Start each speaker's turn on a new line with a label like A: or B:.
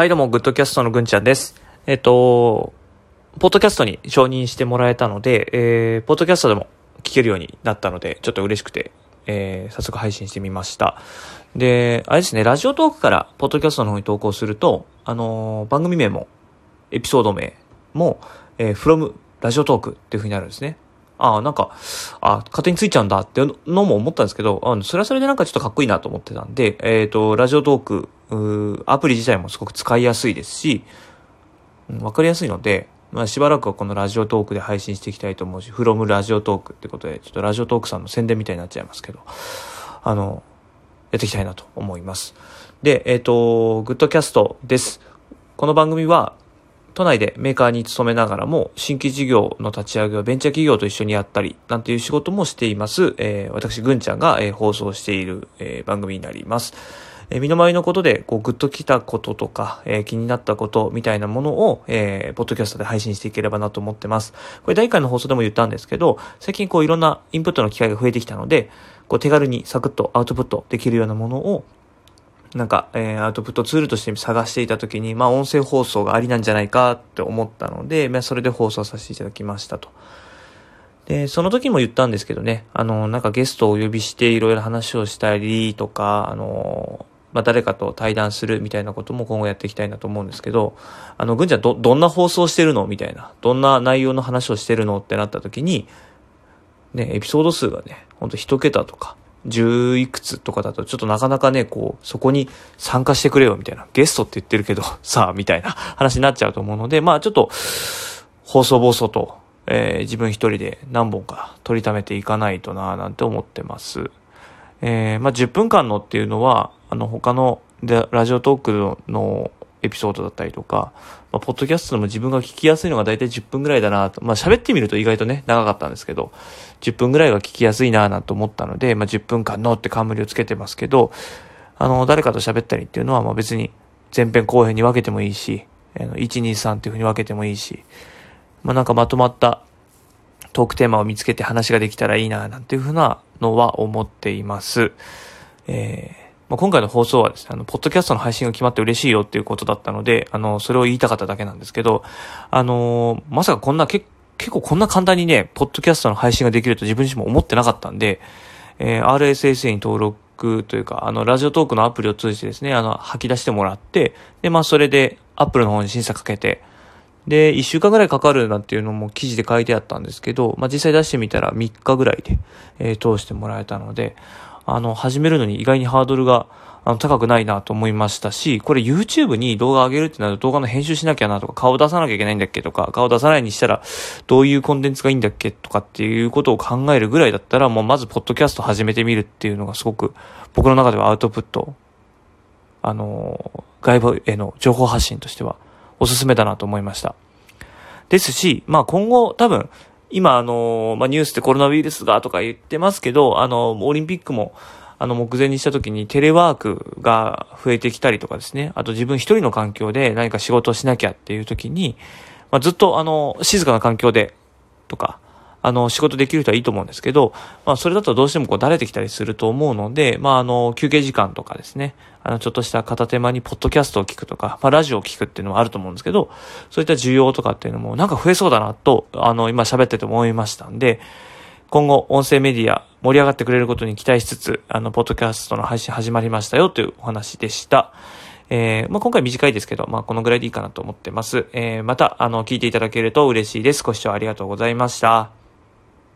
A: はい、どうも、グッドキャストのぐんちゃんです。えっと、ポッドキャストに承認してもらえたので、えー、ポッドキャストでも聞けるようになったので、ちょっと嬉しくて、えー、早速配信してみました。で、あれですね、ラジオトークからポッドキャストの方に投稿すると、あのー番組名も、エピソード名も、えー、from ラジオトークっていう風になるんですね。ああ、なんか、あ勝手についちゃうんだっていうのも思ったんですけど、あのそれはそれでなんかちょっとかっこいいなと思ってたんで、えっ、と、ラジオトーク、アプリ自体もすごく使いやすいですし、うんわかりやすいので、まあしばらくはこのラジオトークで配信していきたいと思うし、フロムラジオトークってことで、ちょっとラジオトークさんの宣伝みたいになっちゃいますけど、あの、やっていきたいなと思います。で、えっ、と、グッドキャストです。この番組は、都内でメーカーに勤めながらも、新規事業の立ち上げをベンチャー企業と一緒にやったり、なんていう仕事もしています、えー私、ぐんちゃんが、えー放送している、えー番組になります。えー身の回りのことで、こう、グッときたこととか、え気になったことみたいなものを、えーポッドキャストで配信していければなと思ってます。これ、第1回の放送でも言ったんですけど、最近こう、いろんなインプットの機会が増えてきたので、こう、手軽にサクッとアウトプットできるようなものを、なんか、えーアウトプットツールとして探していたときに、まあ、音声放送がありなんじゃないかって思ったので、まあ、それで放送させていただきましたと。で、その時も言ったんですけどね、あの、なんかゲストをお呼びしていろいろ話をしたりとか、あの、まあ、誰かと対談するみたいなことも今後やっていきたいなと思うんですけど、あの、ぐんちゃんど、どんな放送してるのみたいな。どんな内容の話をしてるのってなった時に、ね、エピソード数がね、ほんと一桁とか、十いくつとかだと、ちょっとなかなかね、こう、そこに参加してくれよ、みたいな。ゲストって言ってるけど、さあ、みたいな話になっちゃうと思うので、まあちょっと、放送暴走と、えー自分一人で何本か取りためていかないとな、なんて思ってます。えーまあ10分間のっていうのは、あの、他のラジオトークのエピソードだったりとか、まあ、ポッドキャストでも自分が聞きやすいのが大体10分ぐらいだなと。まあ、喋ってみると意外とね、長かったんですけど、10分ぐらいが聞きやすいななんて思ったので、まあ、10分間のって冠をつけてますけど、あの、誰かと喋ったりっていうのは、まあ別に前編後編に分けてもいいし、1、2、3っていうふうに分けてもいいし、まあなんかまとまったトークテーマを見つけて話ができたらいいななんていうふうなのは思っています。えーまあ、今回の放送はですね、あの、ポッドキャストの配信が決まって嬉しいよっていうことだったので、あの、それを言いたかっただけなんですけど、あのーまさかこんな、け結構こんな簡単にね、ポッドキャストの配信ができると自分自身も思ってなかったんで、えー RSS に登録というか、あの、ラジオトークのアプリを通じてですね、あの、吐き出してもらって、で、まあ、それで、アップルの方に審査かけて、で、1週間ぐらいかかるなんていうのも記事で書いてあったんですけど、まあ、実際出してみたら3日ぐらいで、えー通してもらえたので、あの、始めるのに意外にハードルが、あの、高くないなと思いましたし、これ YouTube に動画上げるってなると動画の編集しなきゃなとか、顔出さなきゃいけないんだっけとか、顔出さないにしたら、どういうコンテンツがいいんだっけとかっていうことを考えるぐらいだったら、もうまずポッドキャスト始めてみるっていうのがすごく、僕の中ではアウトプット、あの、外部への情報発信としては、おすすめだなと思いました。ですし、まあ今後多分、今あの、まあニュースでコロナウイルスがとか言ってますけど、あの、オリンピックも、あの、目前にした時にテレワークが増えてきたりとかですね、あと自分一人の環境で何か仕事をしなきゃっていう時に、まあずっとあの、静かな環境で、とか、あの、仕事できる人はいいと思うんですけど、まあ、それだとどうしてもこう、だれてきたりすると思うので、まあ、あの、休憩時間とかですね、あの、ちょっとした片手間にポッドキャストを聞くとか、まあ、ラジオを聞くっていうのはあると思うんですけど、そういった需要とかっていうのも、なんか増えそうだなと、あの、今喋ってて思いましたんで、今後、音声メディア盛り上がってくれることに期待しつつ、あの、ポッドキャストの配信始まりましたよというお話でした。えーまあ、今回短いですけど、まあ、このぐらいでいいかなと思ってます。えーまた、あの、聞いていただけると嬉しいです。ご視聴ありがとうございました。